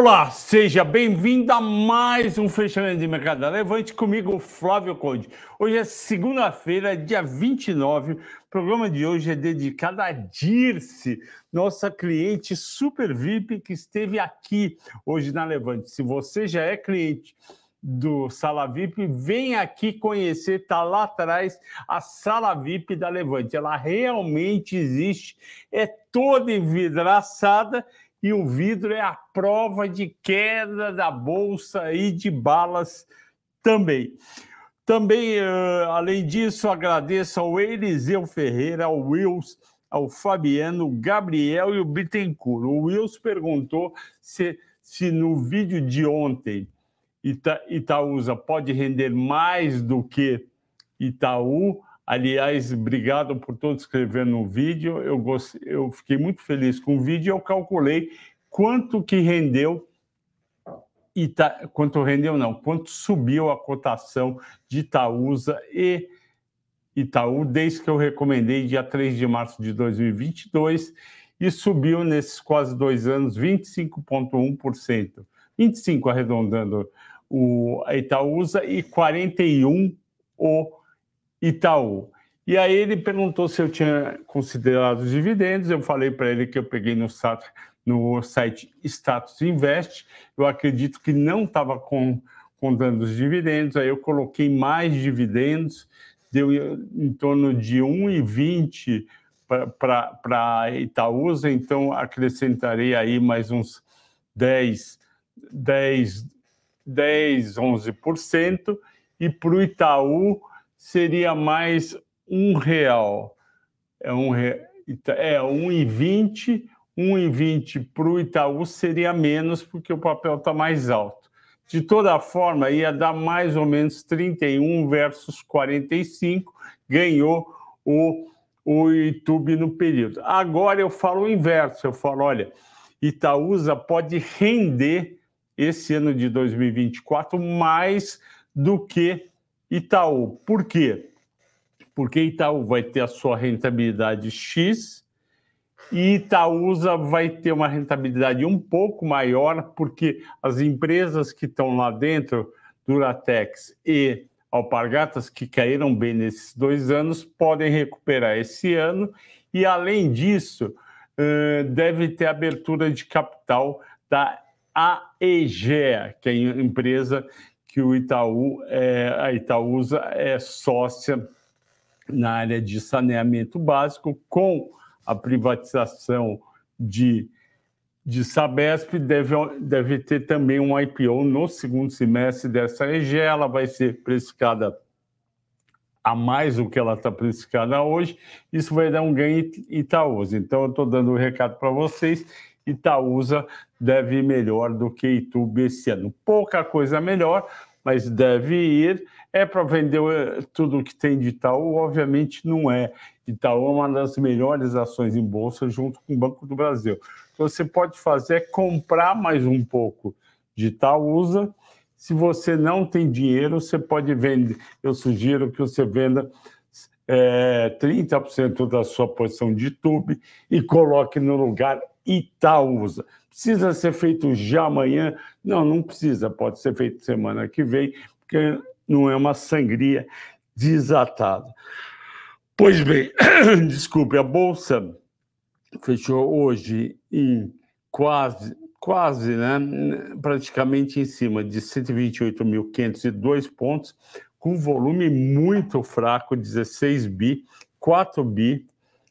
Olá, seja bem-vindo a mais um fechamento de mercado. Levante comigo, Flávio Conde. Hoje é segunda-feira, dia 29. O programa de hoje é dedicado a Dirce, nossa cliente super VIP que esteve aqui hoje na Levante. Se você já é cliente do Sala VIP, vem aqui conhecer, está lá atrás a Sala VIP da Levante. Ela realmente existe, é toda envidraçada e o vidro é a prova de queda da bolsa e de balas também. Também, uh, além disso, agradeço ao Eliseu Ferreira, ao Wills, ao Fabiano, Gabriel e o Bittencourt. O Wills perguntou se, se no vídeo de ontem Ita, Itaúsa pode render mais do que Itaú. Aliás, obrigado por todos escrevendo no vídeo. Eu, eu fiquei muito feliz com o vídeo. Eu calculei quanto que rendeu Ita... quanto rendeu não, quanto subiu a cotação de Itaúsa e Itaú desde que eu recomendei dia 3 de março de 2022 e subiu nesses quase dois anos 25,1%. 25 arredondando o Itaúsa e 41 o Itaú. E aí ele perguntou se eu tinha considerado os dividendos. Eu falei para ele que eu peguei no, no site Status Invest. Eu acredito que não estava contando os dividendos. Aí eu coloquei mais dividendos, deu em torno de 1,20 para Itaúsa. Então acrescentarei aí mais uns 10, 10, 10 11%. E para o Itaú seria mais um real. É um re... é um e vinte, um e vinte para o Itaú seria menos porque o papel está mais alto. De toda forma, ia dar mais ou menos 31 versus 45, ganhou o, o YouTube no período. Agora eu falo o inverso, eu falo, olha, Itaúsa pode render esse ano de 2024 mais do que Itaú. Por quê? Porque Itaú vai ter a sua rentabilidade X e Itaúsa vai ter uma rentabilidade um pouco maior, porque as empresas que estão lá dentro, Duratex e Alpargatas, que caíram bem nesses dois anos, podem recuperar esse ano. E, além disso, deve ter abertura de capital da AEGEA, que é a empresa que o Itaú, é, a Itaúsa é sócia na área de saneamento básico, com a privatização de, de Sabesp, deve, deve ter também um IPO no segundo semestre dessa EG, ela vai ser precificada a mais do que ela está precificada hoje, isso vai dar um ganho Itaúsa. Então, eu estou dando o um recado para vocês, Itaúsa deve ir melhor do que Ituba esse ano. Pouca coisa melhor, mas deve ir. É para vender eh, tudo que tem de Itaú? Obviamente não é. Itaú é uma das melhores ações em bolsa junto com o Banco do Brasil. O que você pode fazer é comprar mais um pouco de Itaúsa. Se você não tem dinheiro, você pode vender. Eu sugiro que você venda é, 30% da sua posição de tube e coloque no lugar Itaúsa. Precisa ser feito já amanhã? Não, não precisa. Pode ser feito semana que vem, porque não é uma sangria desatada. Pois bem, desculpe, a Bolsa fechou hoje em quase, quase, né, praticamente em cima de 128.502 pontos, com volume muito fraco, 16 bi, 4 bi,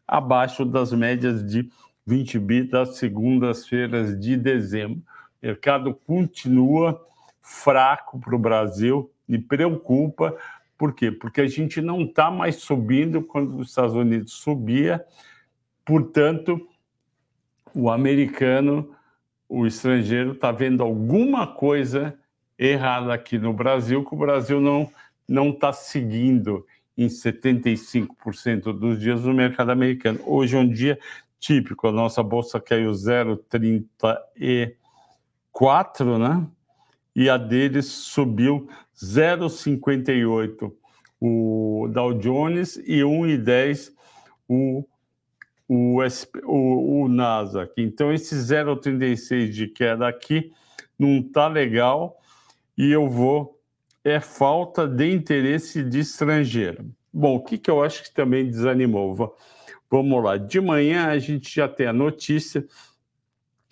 abaixo das médias de 20 bi das segundas-feiras de dezembro. O mercado continua fraco para o Brasil e preocupa. Por quê? Porque a gente não está mais subindo quando os Estados Unidos subia, portanto, o americano, o estrangeiro, está vendo alguma coisa errada aqui no Brasil, que o Brasil não não está seguindo em 75% dos dias no mercado americano. Hoje é um dia típico. A nossa bolsa caiu 0,34, né? E a deles subiu 0,58 o Dow Jones e 1,10 o, o, o, o Nasdaq. Então, esse 0,36 de queda aqui não está legal e eu vou. É falta de interesse de estrangeiro. Bom, o que, que eu acho que também desanimou? Vamos lá. De manhã a gente já tem a notícia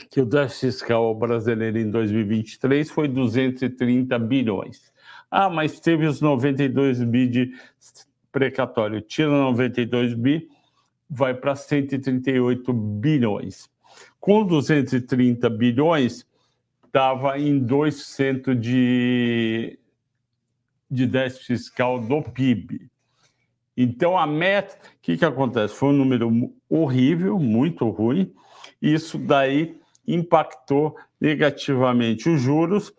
que o déficit fiscal brasileiro em 2023 foi 230 bilhões. Ah, mas teve os 92 bi de precatório. Tira 92 bi, vai para 138 bilhões. Com 230 bilhões, estava em 2% de, de déficit fiscal do PIB. Então, a meta, o que, que acontece? Foi um número horrível, muito ruim. Isso daí impactou negativamente os juros,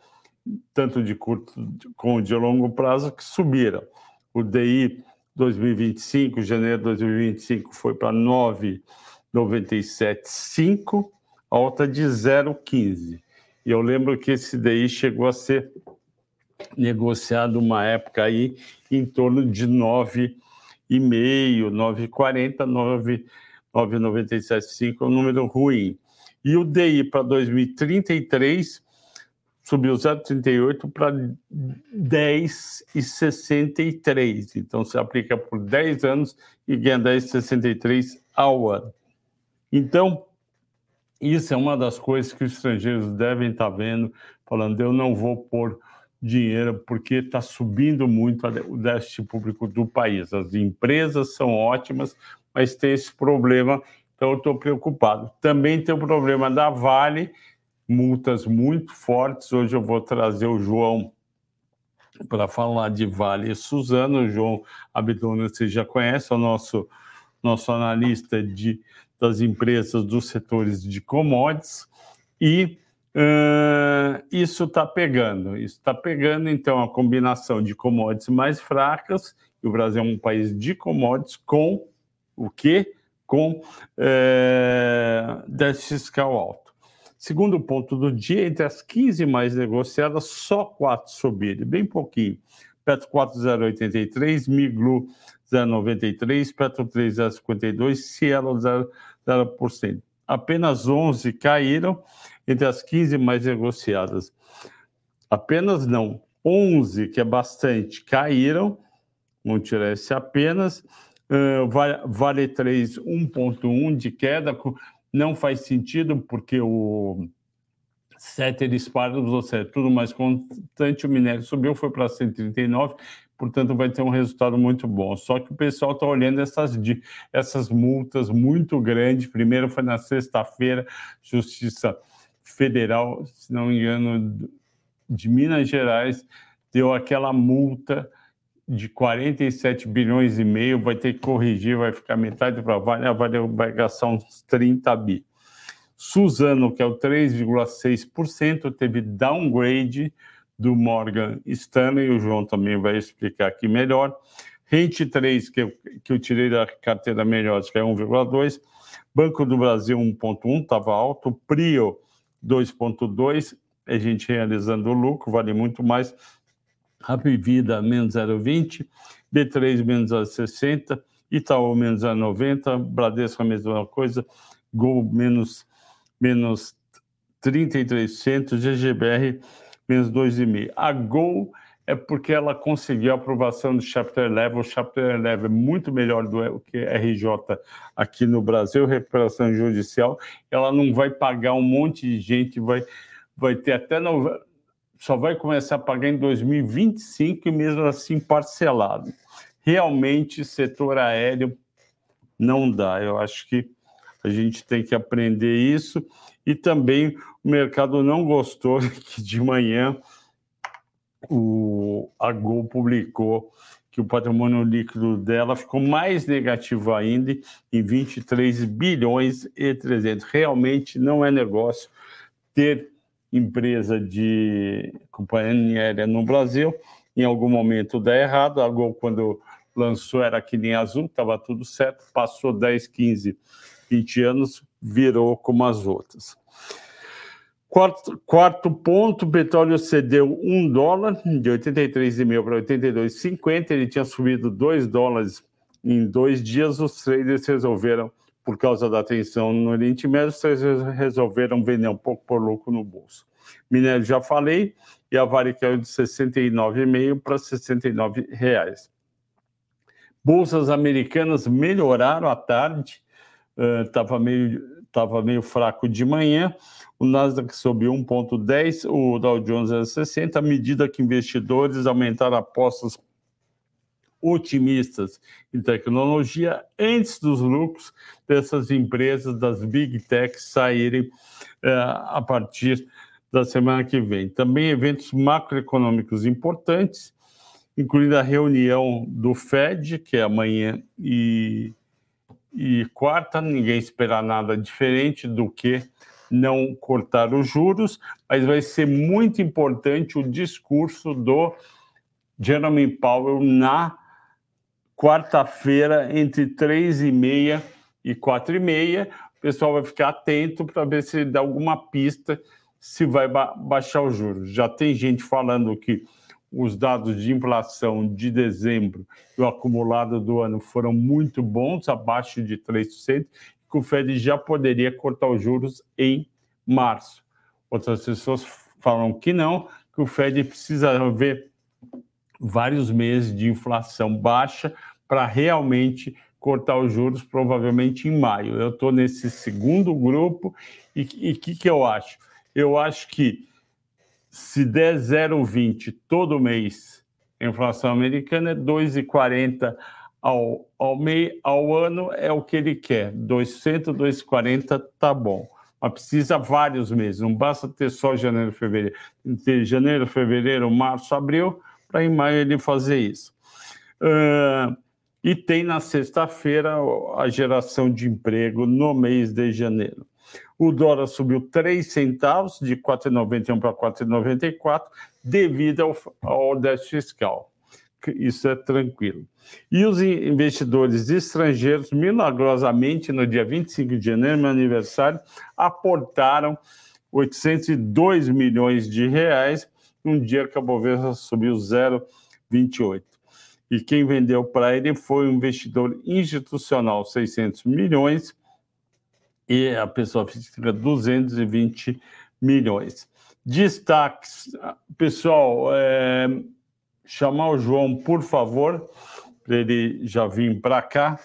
tanto de curto como de longo prazo, que subiram. O DI 2025, janeiro de 2025, foi para 9,975, alta de 0,15. E eu lembro que esse DI chegou a ser negociado uma época aí em torno de 9,5, 9,40, 9,975 é um número ruim. E o DI para 2033 subiu 0,38 para 10,63. Então, se aplica por 10 anos e ganha 10,63 ao ano. Então, isso é uma das coisas que os estrangeiros devem estar vendo, falando, eu não vou pôr dinheiro porque está subindo muito o déficit público do país. As empresas são ótimas, mas tem esse problema, então eu estou preocupado. Também tem o problema da Vale, multas muito fortes. Hoje eu vou trazer o João para falar de Vale e Suzano. O João Abdona, você já conhece, é o nosso, nosso analista de, das empresas dos setores de commodities. E uh, isso está pegando. Isso está pegando, então, a combinação de commodities mais fracas, e o Brasil é um país de commodities, com o quê? Com uh, déficit fiscal alto. Segundo ponto do dia, entre as 15 mais negociadas, só quatro subiram, bem pouquinho. Petro 4,083, Miglu 0,93, Petro 3,052, Cielo 0,0%. Apenas 11 caíram entre as 15 mais negociadas. Apenas não, 11, que é bastante, caíram, vamos tirar esse apenas. Uh, vale 3, 1,1 de queda, não faz sentido porque o Setter dispara, ou seja, tudo mais constante, o minério subiu, foi para 139, portanto vai ter um resultado muito bom. Só que o pessoal está olhando essas, essas multas muito grandes. Primeiro foi na sexta-feira, Justiça Federal, se não me engano, de Minas Gerais, deu aquela multa de 47 bilhões e meio, vai ter que corrigir, vai ficar metade para a Vale, a Vale vai gastar uns 30 bi. Suzano, que é o 3,6%, teve downgrade do Morgan Stanley, o João também vai explicar aqui melhor. Rente 3, que eu, que eu tirei da carteira melhor, que é 1,2%. Banco do Brasil 1,1%, estava alto. Prio 2,2%, a gente realizando o lucro, vale muito mais Vida menos 0,20, B3 menos 0,60, Itaú menos 0,90, Bradesco a mesma coisa, Gol menos, menos 33%, GGBR menos 2,5%. A Gol é porque ela conseguiu a aprovação do Chapter 11. O Chapter 11 é muito melhor do que RJ aqui no Brasil, recuperação judicial. Ela não vai pagar um monte de gente, vai, vai ter até só vai começar a pagar em 2025 e mesmo assim parcelado. Realmente, setor aéreo não dá. Eu acho que a gente tem que aprender isso. E também o mercado não gostou que de manhã o, a Gol publicou que o patrimônio líquido dela ficou mais negativo ainda, em 23 bilhões e 300. Realmente não é negócio ter empresa de companhia aérea no Brasil. Em algum momento dá errado. A Gol, quando lançou, era que nem azul, estava tudo certo. Passou 10, 15, 20 anos, virou como as outras. Quarto, quarto ponto, o petróleo cedeu um dólar, de 83,5 para 82,50. Ele tinha subido 2 dólares em dois dias. Os traders resolveram por causa da tensão no Oriente Médio, vocês resolveram vender um pouco por louco no bolso. Minério já falei, e a Vale caiu de 69,5 para 69 reais. Bolsas americanas melhoraram à tarde, estava uh, meio, tava meio fraco de manhã. O Nasdaq subiu 1,10, o Dow Jones 0,60, à medida que investidores aumentaram apostas otimistas em tecnologia antes dos lucros dessas empresas, das big techs, saírem uh, a partir da semana que vem. Também eventos macroeconômicos importantes incluindo a reunião do Fed, que é amanhã e, e quarta. Ninguém espera nada diferente do que não cortar os juros, mas vai ser muito importante o discurso do Jeremy Powell na quarta-feira, entre três e meia e quatro e meia. O pessoal vai ficar atento para ver se dá alguma pista se vai ba baixar os juros. Já tem gente falando que os dados de inflação de dezembro e o acumulado do ano foram muito bons, abaixo de 3%, que o Fed já poderia cortar os juros em março. Outras pessoas falam que não, que o Fed precisa ver vários meses de inflação baixa para realmente cortar os juros, provavelmente em maio. Eu estou nesse segundo grupo e o que, que eu acho? Eu acho que se der 0,20 todo mês, a inflação americana é 2,40 ao, ao, ao ano, é o que ele quer. 200, 2,40 tá bom. Mas precisa vários meses, não basta ter só janeiro, fevereiro. Ter janeiro, fevereiro, março, abril, para em maio ele fazer isso. Uh, e tem na sexta-feira a geração de emprego no mês de janeiro. O dólar subiu 3 centavos, de 4,91 para 4,94, devido ao, ao déficit fiscal. Isso é tranquilo. E os investidores estrangeiros, milagrosamente, no dia 25 de janeiro, meu aniversário, aportaram 802 milhões de reais, um dia que a Bovespa subiu 0,28. E quem vendeu para ele foi o investidor institucional, 600 milhões, e a pessoa física 220 milhões. Destaques, pessoal, é, chamar o João, por favor, para ele já vir para cá.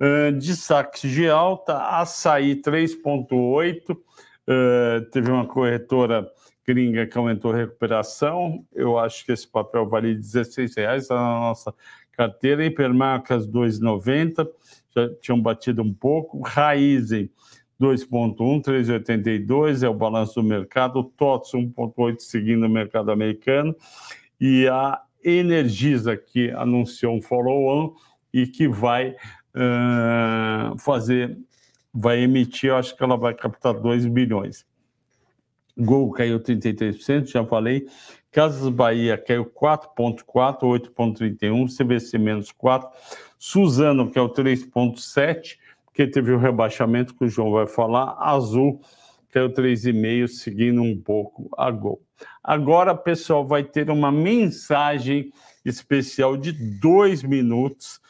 Uh, destaques de alta, açaí 3,8, uh, teve uma corretora gringa que aumentou a recuperação, eu acho que esse papel vale 16 reais tá na nossa carteira, hipermarcas 2,90, já tinham batido um pouco, Raizen 2,1, 3,82 é o balanço do mercado, TOTS 1,8 seguindo o mercado americano e a Energisa que anunciou um follow-on e que vai uh, fazer, vai emitir, acho que ela vai captar 2 bilhões. Gol caiu 33%, já falei. Casas Bahia caiu 4,4, 8,31, CVC menos 4. Suzano, que é o 3,7, que teve o rebaixamento que o João vai falar, Azul caiu 3,5, seguindo um pouco a Gol. Agora, pessoal, vai ter uma mensagem especial de dois minutos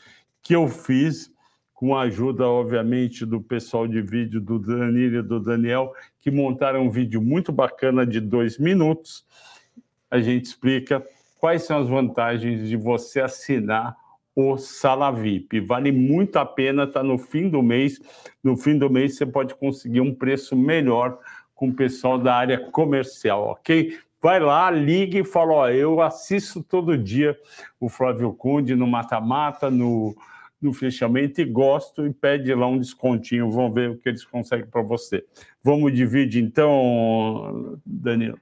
que eu fiz com a ajuda, obviamente, do pessoal de vídeo, do Danilo e do Daniel, que montaram um vídeo muito bacana de dois minutos. A gente explica quais são as vantagens de você assinar o Sala VIP. Vale muito a pena, está no fim do mês. No fim do mês você pode conseguir um preço melhor com o pessoal da área comercial, ok? Vai lá, ligue e fala: ó, eu assisto todo dia o Flávio Conde no mata-mata, no, no fechamento e gosto e pede lá um descontinho. Vamos ver o que eles conseguem para você. Vamos dividir então, Danilo.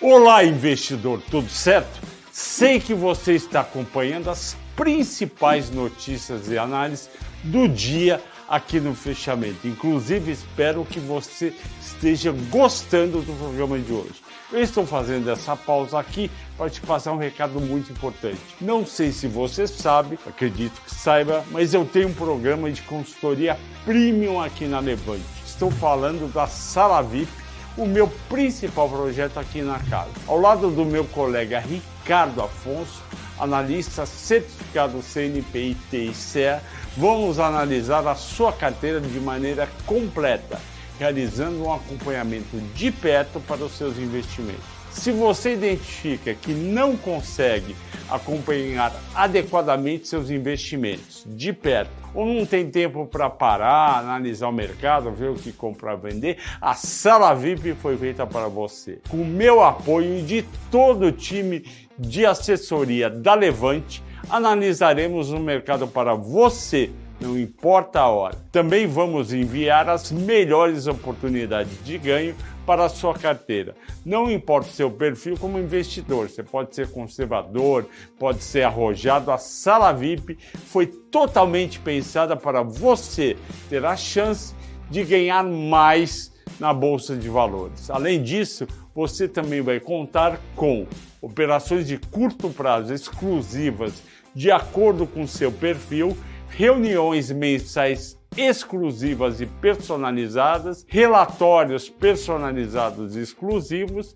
Olá, investidor, tudo certo? Sei que você está acompanhando as principais notícias e análises do dia aqui no fechamento. Inclusive, espero que você esteja gostando do programa de hoje. Eu estou fazendo essa pausa aqui para te passar um recado muito importante. Não sei se você sabe, acredito que saiba, mas eu tenho um programa de consultoria premium aqui na Levante. Estou falando da Sala VIP o meu principal projeto aqui na casa. Ao lado do meu colega Ricardo Afonso, analista certificado CNPI TICE, vamos analisar a sua carteira de maneira completa realizando um acompanhamento de perto para os seus investimentos. Se você identifica que não consegue acompanhar adequadamente seus investimentos de perto, ou não tem tempo para parar, analisar o mercado, ver o que comprar, vender, a sala VIP foi feita para você. Com o meu apoio e de todo o time de assessoria da Levante, analisaremos o mercado para você não importa a hora. Também vamos enviar as melhores oportunidades de ganho para a sua carteira. Não importa o seu perfil como investidor, você pode ser conservador, pode ser arrojado. A sala VIP foi totalmente pensada para você ter a chance de ganhar mais na bolsa de valores. Além disso, você também vai contar com operações de curto prazo exclusivas de acordo com seu perfil reuniões mensais exclusivas e personalizadas, relatórios personalizados e exclusivos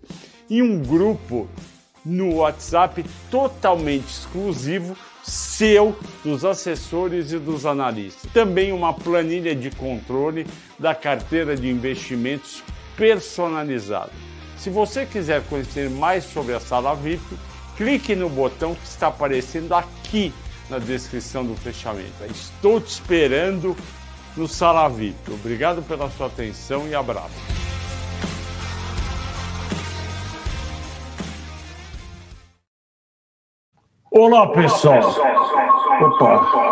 e um grupo no WhatsApp totalmente exclusivo seu, dos assessores e dos analistas. Também uma planilha de controle da carteira de investimentos personalizada. Se você quiser conhecer mais sobre a sala VIP, clique no botão que está aparecendo aqui na descrição do fechamento. Estou te esperando no Sala VIP. Obrigado pela sua atenção e abraço. Olá, pessoal. Opa.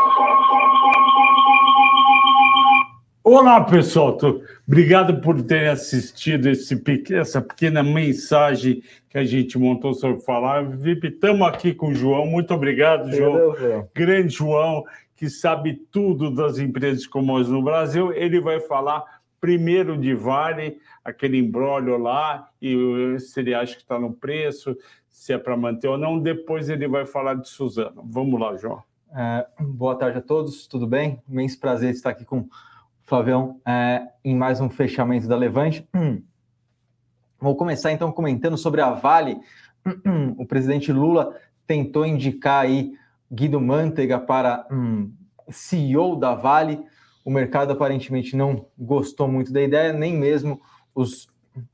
Olá, pessoal. Obrigado por terem assistido esse, essa pequena mensagem que a gente montou sobre falar. VIP, estamos aqui com o João. Muito obrigado, João. João. Grande João, que sabe tudo das empresas comuns no Brasil. Ele vai falar primeiro de Vale, aquele embrólio lá, e se ele acha que está no preço, se é para manter ou não. Depois ele vai falar de Suzano. Vamos lá, João. É, boa tarde a todos, tudo bem? Imenso prazer estar aqui com Flavião, é, em mais um fechamento da Levante. Vou começar então comentando sobre a Vale. O presidente Lula tentou indicar aí Guido Mantega para um, CEO da Vale. O mercado aparentemente não gostou muito da ideia, nem mesmo os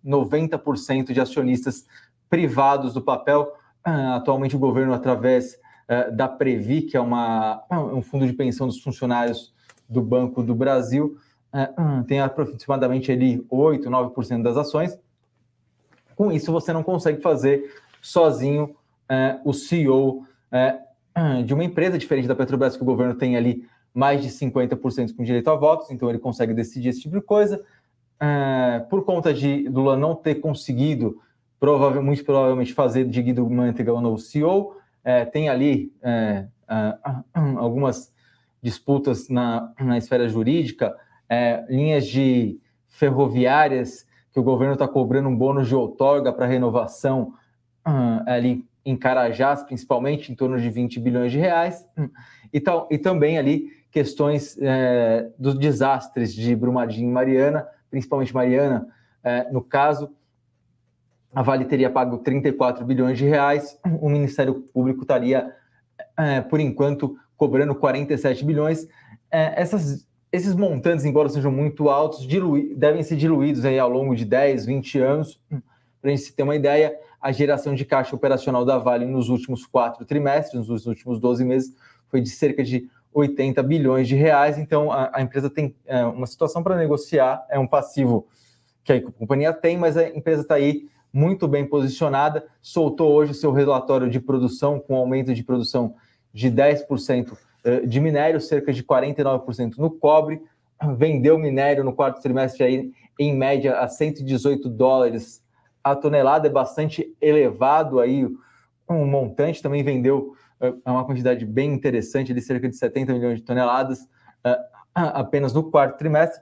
90% de acionistas privados do papel. Atualmente, o governo, através uh, da Previ, que é uma, um fundo de pensão dos funcionários do Banco do Brasil, é, hum, tem aproximadamente ali 8, 9% das ações. Com isso, você não consegue fazer sozinho é, o CEO é, hum, de uma empresa diferente da Petrobras, que o governo tem ali mais de 50% com direito a votos, então ele consegue decidir esse tipo de coisa. É, por conta de Lula não ter conseguido, provavelmente, muito provavelmente, fazer de Guido Mantega o novo CEO, é, tem ali é, hum, algumas disputas na, na esfera jurídica, é, linhas de ferroviárias que o governo está cobrando um bônus de outorga para renovação uh, ali em Carajás, principalmente, em torno de 20 bilhões de reais, e, tal, e também ali questões é, dos desastres de Brumadinho e Mariana, principalmente Mariana, é, no caso, a Vale teria pago 34 bilhões de reais, o Ministério Público estaria, é, por enquanto, cobrando 47 bilhões. É, essas, esses montantes, embora sejam muito altos, devem ser diluídos aí ao longo de 10, 20 anos. Para a gente ter uma ideia, a geração de caixa operacional da Vale nos últimos quatro trimestres, nos últimos 12 meses, foi de cerca de 80 bilhões de reais. Então, a, a empresa tem é, uma situação para negociar, é um passivo que a companhia tem, mas a empresa está aí muito bem posicionada. Soltou hoje o seu relatório de produção, com aumento de produção de 10% eh, de minério, cerca de 49% no cobre. Vendeu minério no quarto trimestre aí, em média a 118 dólares a tonelada, é bastante elevado aí um montante. Também vendeu eh, é uma quantidade bem interessante, de cerca de 70 milhões de toneladas eh, apenas no quarto trimestre.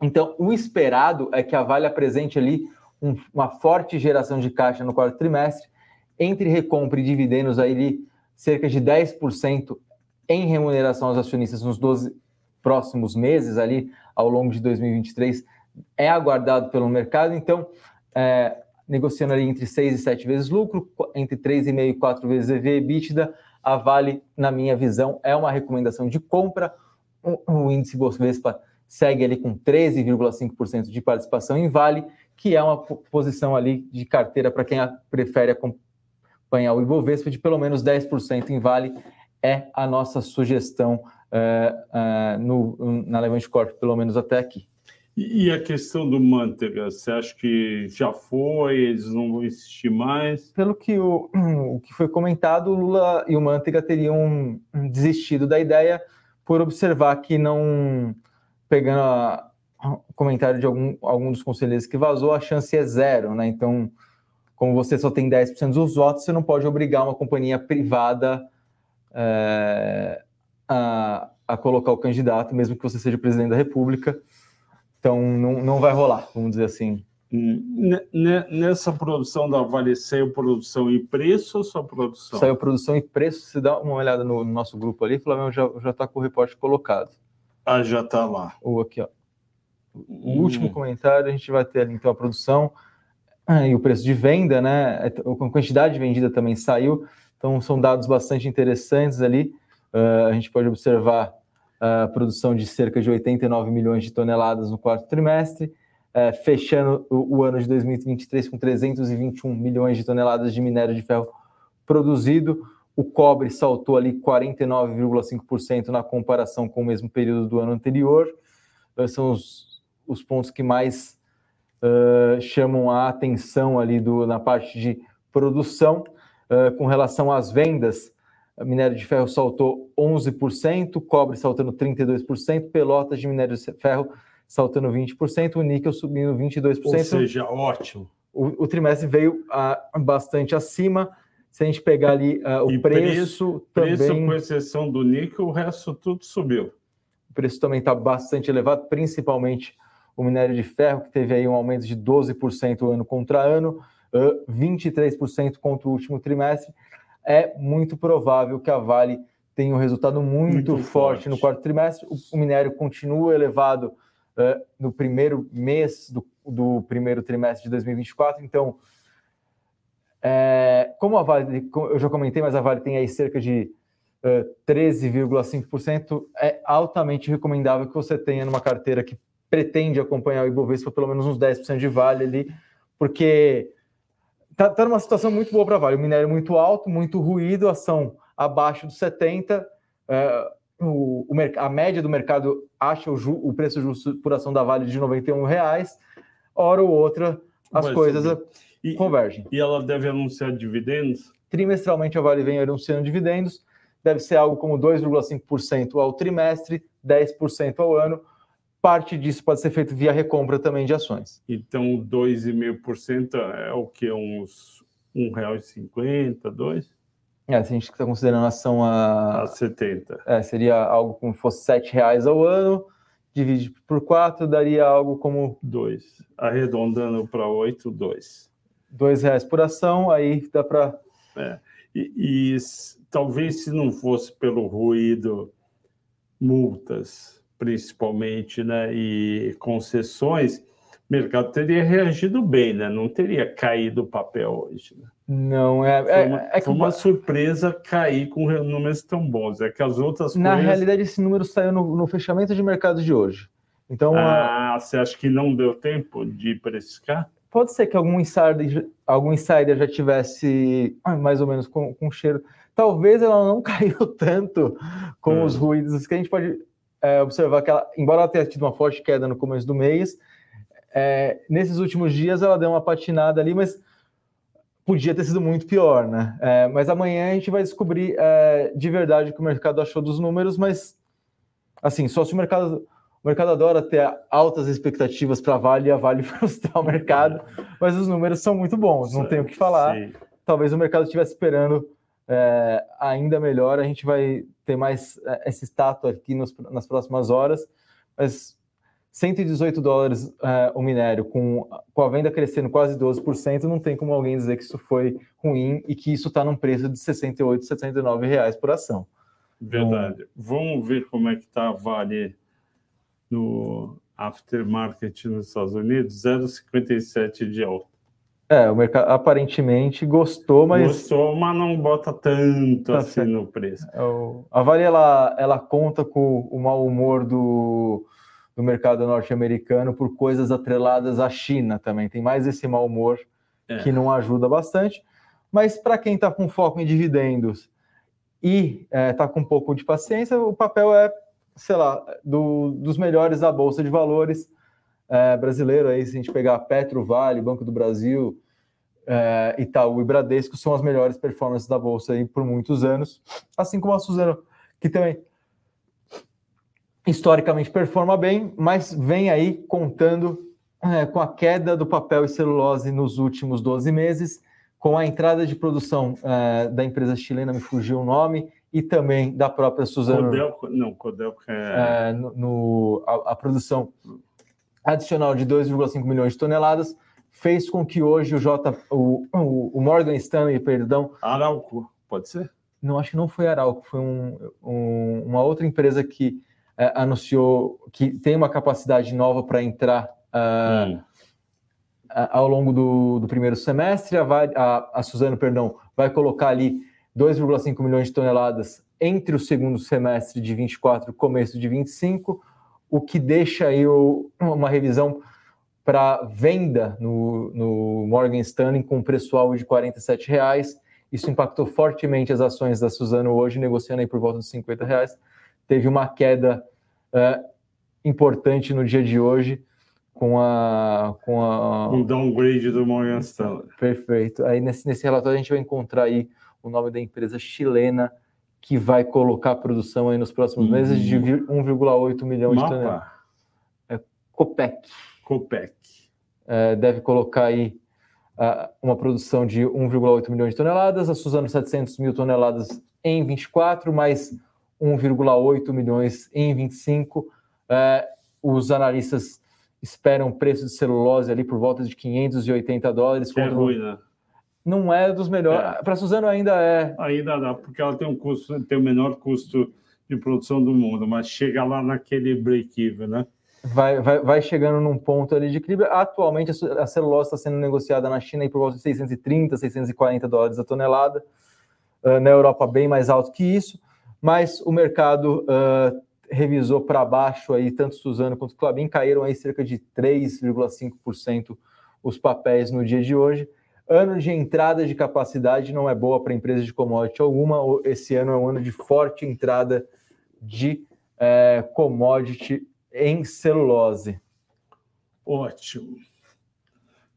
Então, o esperado é que a Vale apresente ali um, uma forte geração de caixa no quarto trimestre, entre recompra e dividendos aí cerca de 10% em remuneração aos acionistas nos 12 próximos meses, ali ao longo de 2023, é aguardado pelo mercado. Então, é, negociando ali entre 6 e 7 vezes lucro, entre 3,5 e 4 vezes EV EBITDA, a Vale, na minha visão, é uma recomendação de compra. O, índice Bovespa segue ali com 13,5% de participação em Vale, que é uma posição ali de carteira para quem prefere acompanhar o Ibovespa de pelo menos 10% em Vale, é a nossa sugestão é, é, no, na Levante Corp, pelo menos até aqui. E a questão do Manteiga, você acha que já foi, eles não vão insistir mais? Pelo que o, o que foi comentado, o Lula e o Manteiga teriam desistido da ideia por observar que não, pegando a, o comentário de algum, algum dos conselheiros que vazou, a chance é zero, né? Então, como você só tem 10% dos votos, você não pode obrigar uma companhia privada é, a, a colocar o candidato, mesmo que você seja presidente da República. Então, não, não vai rolar, vamos dizer assim. Nessa produção da Vale, saiu produção e preço ou só produção? Saiu produção e preço. Se dá uma olhada no, no nosso grupo ali, Flamengo já está com o reporte colocado. Ah, já está lá. O aqui, ó. O hum. último comentário, a gente vai ter ali, então, a produção e o preço de venda, né? A quantidade vendida também saiu. Então, são dados bastante interessantes ali. Uh, a gente pode observar a produção de cerca de 89 milhões de toneladas no quarto trimestre, é, fechando o, o, ano de 2023 com 321 milhões de toneladas de minério de ferro produzido. O cobre saltou ali 49,5% na comparação com o mesmo período do ano anterior. Uh, são os, os pontos que mais uh, chamam a atenção ali do, na parte de produção. Uh, com relação às vendas, minério de ferro saltou 11%, cobre saltando 32%, pelotas de minério de ferro saltando 20%, o níquel subindo 22%. Ou seja, ótimo. O, o trimestre veio uh, bastante acima. Se a gente pegar ali uh, o preço, preço também... Preço, com exceção do níquel, o resto tudo subiu. O preço também está bastante elevado, principalmente o minério de ferro, que teve aí um aumento de 12% ano contra ano, uh, 23% contra o último trimestre é muito provável que a Vale tenha um resultado muito, muito forte, forte, no quarto trimestre. O, o minério continua elevado uh, no primeiro mês do, do, primeiro trimestre de 2024. Então, é, como a Vale, eu já comentei, mas a Vale tem aí cerca de uh, 13,5%, é altamente recomendável que você tenha numa carteira que pretende acompanhar o Ibovespa pelo menos uns 10% de Vale ali, porque tá, tá numa situação muito boa para Vale. O minério muito alto, muito ruído, ação abaixo dos 70. É, o, o, a média do mercado acha o, ju, o preço justo por ação da Vale de 91 reais. Hora ou outra, as Vai coisas e, convergem. E ela deve anunciar dividendos? Trimestralmente a Vale vem anunciando dividendos. Deve ser algo como 2,5% ao trimestre, 10% ao ano parte disso pode ser feito via recompra também de ações. Então, 2,5% é o que? Uns R$ 1,50, dois? É, se a gente está considerando a ação a... a 70. É, seria algo como se fosse R$ reais ao ano, divide por 4, daria algo como... 2. Arredondando para 8, 2. R$ reais por ação, aí dá para... É. E, e talvez se não fosse pelo ruído, multas, principalmente, né, e concessões, o mercado teria reagido bem, né? Não teria caído o papel hoje. Né? Não, é. Foi uma, é, é foi uma surpresa cair com números tão bons. É que as outras Na coisas... realidade, esse número saiu no, no, fechamento de mercado de hoje. Então, ah, a... você acha que não deu tempo de precificar? Pode ser que algum insider, algum insider já tivesse mais ou menos com, com cheiro. Talvez ela não caiu tanto com hum. os ruídos que a gente pode é, observar que ela, embora ela tenha tido uma forte queda no começo do mês, é, nesses últimos dias ela deu uma patinada ali, mas podia ter sido muito pior, né? É, mas amanhã a gente vai descobrir é, de verdade o que o mercado achou dos números, mas assim, só se o mercado o mercado adora ter altas expectativas para a Vale e a Vale frustrar o mercado, mas os números são muito bons, não tenho o que falar. Sim. Talvez o mercado estivesse esperando é, ainda melhor. A gente vai ter mais é, esse status aqui nos, nas próximas horas, mas 118 dólares é, o minério, com, com a venda crescendo quase 12%, não tem como alguém dizer que isso foi ruim e que isso está num preço de 68, 69 reais por ação. Verdade. Então, Vamos ver como é que está a Vale no aftermarket nos Estados Unidos, 0,57 de alta. É, o mercado aparentemente gostou, mas. Gostou, mas não bota tanto tá assim certo. no preço. É, a Vale ela, ela conta com o mau humor do, do mercado norte-americano por coisas atreladas à China também. Tem mais esse mau humor é. que não ajuda bastante. Mas para quem está com foco em dividendos e está é, tá com um pouco de paciência, o papel é, sei lá, do, dos melhores da Bolsa de Valores é, brasileiro. Aí, se a gente pegar Petro, Vale, Banco do Brasil, é, Itaú e Bradesco, são as melhores performances da Bolsa aí por muitos anos. Assim como a Suzano, que também historicamente performa bem, mas vem aí contando é, com a queda do papel e celulose nos últimos 12 meses, com a entrada de produção é, da empresa chilena, me fugiu o nome, e também da própria Suzano. Codelco, não, Codelco é. é no, no a, a, produção adicional de 2,5 milhões de toneladas fez com que hoje o, J, o, o, Morgan Stanley, perdão. Arauco, pode ser? Não, acho que não foi Arauco, foi um, um, uma outra empresa que é, anunciou que tem uma capacidade nova para entrar uh, hum. ao longo do, do, primeiro semestre. A, a, a Suzano, perdão, vai colocar ali 2,5 milhões de toneladas entre o segundo semestre de 24 e começo de 25, o que deixa aí o, uma revisão para venda no, no Morgan Stanley com preço-alvo de R$ reais. Isso impactou fortemente as ações da Suzano hoje, negociando aí por volta dos 50 reais teve uma queda é, importante no dia de hoje com a com a um downgrade do Morgan Stanley. Perfeito. Aí nesse, nesse relatório a gente vai encontrar aí o nome da empresa chilena que vai colocar a produção aí nos próximos uhum. meses de 1,8 milhão Mapa. de toneladas. É Copec. Copec. É, deve colocar aí uh, uma produção de 1,8 milhões de toneladas, a Suzano 700 mil toneladas em 24, mais 1,8 milhões em 25. É, os analistas esperam preço de celulose ali por volta de 580 dólares. É ruim, né? Não é dos melhores. É. Para Suzano ainda é. Ainda dá, porque ela tem um custo, tem o menor custo de produção do mundo, mas chega lá naquele break-even, né? Vai, vai, vai chegando num ponto ali de equilíbrio. Atualmente a celulose está sendo negociada na China por volta de 630, 640 dólares a tonelada. Uh, na Europa bem mais alto que isso mas o mercado uh, revisou para baixo aí, tanto Suzano quanto Clabin caíram aí cerca de 3,5% os papéis no dia de hoje. Ano de entrada de capacidade não é boa para empresas de commodity alguma. Esse ano é um ano de forte entrada de é, commodity em celulose. Ótimo.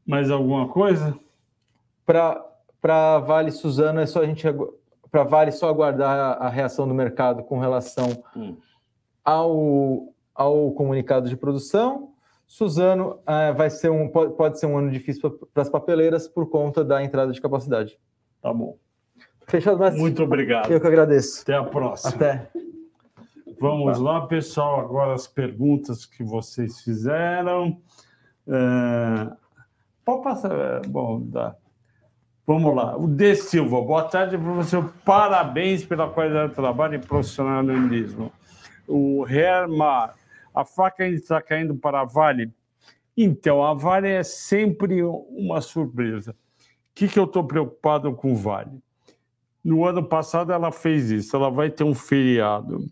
Mais alguma coisa? Para Vale Suzano, é só a gente para Vale só aguardar a reação do mercado com relação hum. ao, ao comunicado de produção. Suzano uh, vai ser um, pode, pode ser um ano difícil para as papeleiras por conta da entrada de capacidade. Tá bom. Fechado, mas Muito obrigado. Eu que agradeço. Até a próxima. Até. Vamos tá. lá, pessoal. Agora as perguntas que vocês fizeram. É... Pode passar. Bom, dá. Vamos lá. O De Silva, boa tarde, professor. Parabéns pela qualidade do trabalho e profissionalismo. O Hermar, a faca está caindo para a Vale. Então, a Vale é sempre uma surpresa. O que, que eu estou preocupado com Vale? No ano passado ela fez isso, ela vai ter um feriado,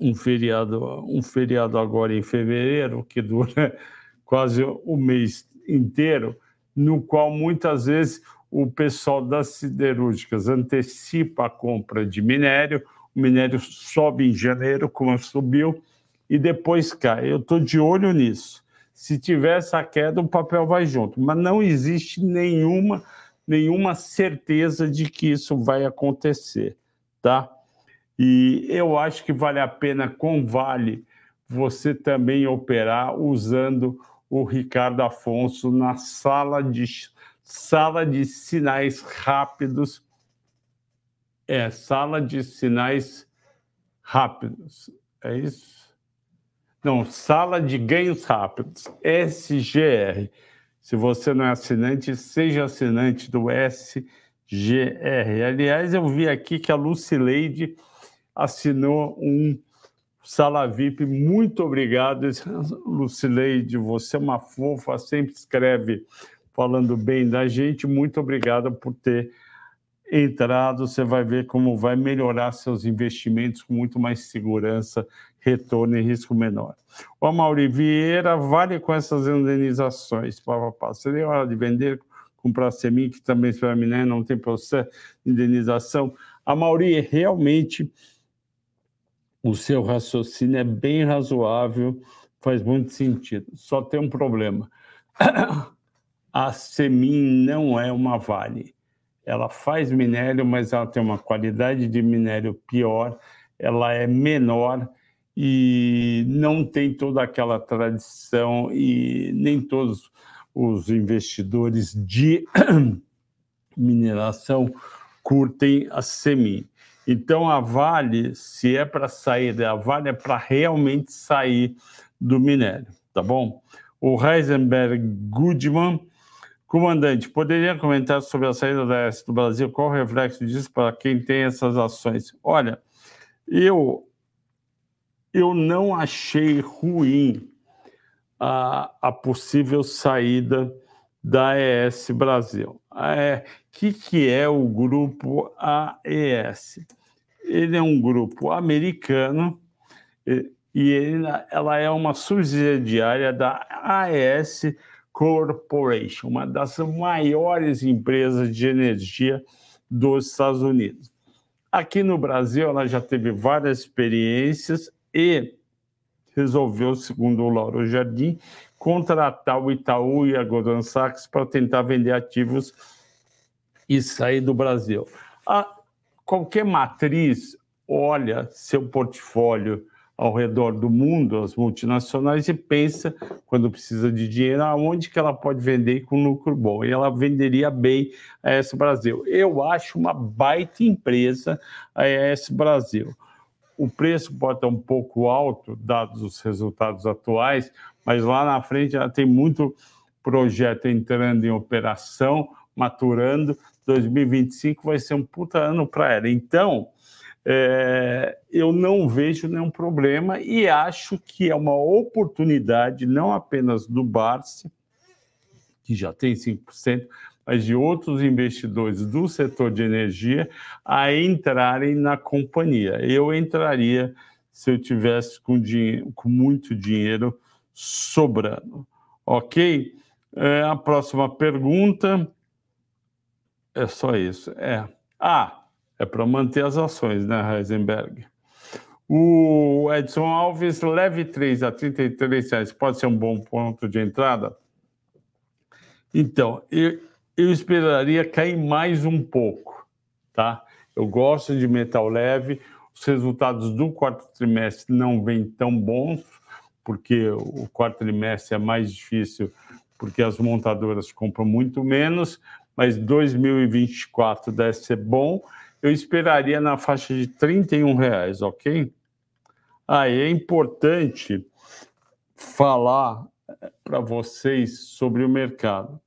um feriado, um feriado agora em fevereiro, que dura quase o mês inteiro no qual muitas vezes o pessoal das siderúrgicas antecipa a compra de minério, o minério sobe em janeiro, como subiu, e depois cai. Eu estou de olho nisso. Se tiver essa queda, o papel vai junto, mas não existe nenhuma, nenhuma certeza de que isso vai acontecer, tá? E eu acho que vale a pena, com Vale, você também operar usando o Ricardo Afonso na sala de, sala de sinais rápidos. É, sala de sinais rápidos. É isso? Não, sala de ganhos rápidos, SGR. Se você não é assinante, seja assinante do SGR. Aliás, eu vi aqui que a Lucileide assinou um Sala VIP, muito obrigado. Lucileide, você é uma fofa, sempre escreve falando bem da gente. Muito obrigado por ter entrado, você vai ver como vai melhorar seus investimentos com muito mais segurança, retorno e risco menor. O Mauri Vieira, vale com essas indenizações, pá, pá, seria hora de vender, comprar semi, que também para mim né, não tem processo de indenização. A Mauri, realmente, o seu raciocínio é bem razoável, faz muito sentido. Só tem um problema. A Semin não é uma Vale ela faz minério, mas ela tem uma qualidade de minério pior, ela é menor e não tem toda aquela tradição e nem todos os investidores de mineração curtem a semi. Então a Vale, se é para sair da Vale, é para realmente sair do minério, tá bom? O Heisenberg Goodman Comandante, poderia comentar sobre a saída da S do Brasil? Qual o reflexo disso para quem tem essas ações? Olha, eu, eu não achei ruim a, a possível saída da ES Brasil. O é, que, que é o grupo AES? Ele é um grupo americano e, ele, ela é uma subsidiária da AES Corporation, uma das maiores empresas de energia dos Estados Unidos. Aqui no Brasil, ela já teve várias experiências e resolveu, segundo o Lauro Jardim, contratar o Itaú e a Goldman Sachs para tentar vender ativos e sair do Brasil. A, qualquer matriz olha seu portfólio ao redor do mundo, as multinacionais, e pensa, quando precisa de dinheiro, aonde que ela pode vender com lucro bom. E ela venderia bem a S Brasil. Eu acho uma baita empresa a S Brasil. O preço pode estar um pouco alto, dados os resultados atuais, mas lá na frente ela tem muito projeto entrando em operação, maturando. 2025 vai ser um puta ano para ela. Então, é, eu não vejo nenhum problema e acho que é uma oportunidade, não apenas do Barça, que já tem 5%, mas de outros investidores do setor de energia a entrarem na companhia. Eu entraria se eu tivesse com, dinheiro, com muito dinheiro sobrando. Ok? É, a próxima pergunta é só isso. É. Ah, é para manter as ações, né, Heisenberg? O Edson Alves, leve 3 a 33 reais, pode ser um bom ponto de entrada? Então, eu, eu esperaria cair mais um pouco, tá? Eu gosto de metal leve, os resultados do quarto trimestre não vêm tão bons, porque o quarto trimestre é mais difícil, porque as montadoras compram muito menos, mas 2024 deve ser bom eu esperaria na faixa de 31 reais, ok? Aí ah, é importante falar eh, para vocês sobre o mercado.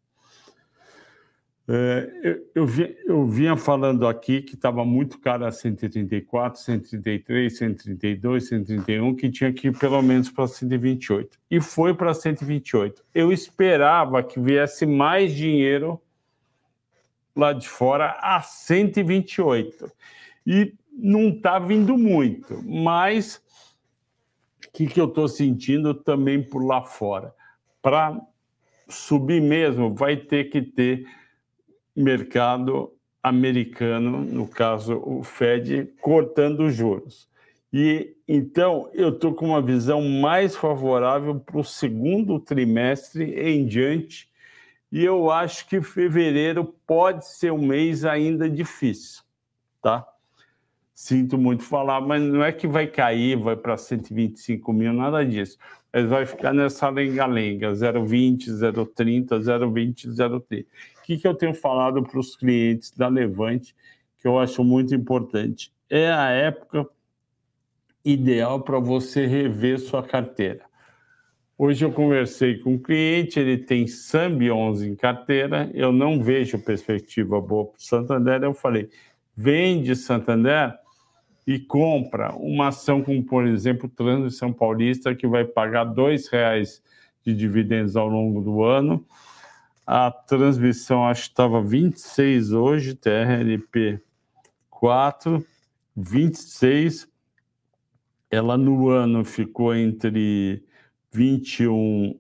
É, eu, eu, vi, eu, vinha falando aqui que estava muito caro a 134, 133, 132, 131, que tinha que ir pelo menos para 128. E foi para 128. Eu esperava que viesse mais dinheiro lá de fora a 128. E não está vindo muito, mas o que, que eu estou sentindo também por lá fora? Para subir mesmo, vai ter que ter mercado americano, no caso o Fed, cortando os juros. E então eu estou com uma visão mais favorável para o segundo trimestre em diante e eu acho que fevereiro pode ser um mês ainda difícil, tá? Sinto muito falar, mas não é que vai cair, vai para 125 mil, nada disso. Mas vai ficar nessa lenga-lenga, 0,20, 0,30, 0,20, 0,30. O que, que eu tenho falado para os clientes da Levante, que eu acho muito importante? É a época ideal para você rever sua carteira. Hoje eu conversei com um cliente, ele tem Sambi 11 em carteira, eu não vejo perspectiva boa para o Santander. Eu falei, vende Santander e compra uma ação como, por exemplo, Transição Paulista, que vai pagar R$ reais de dividendos ao longo do ano. A transmissão acho que estava 26 hoje, TRLP 4, 26. Ela no ano ficou entre 21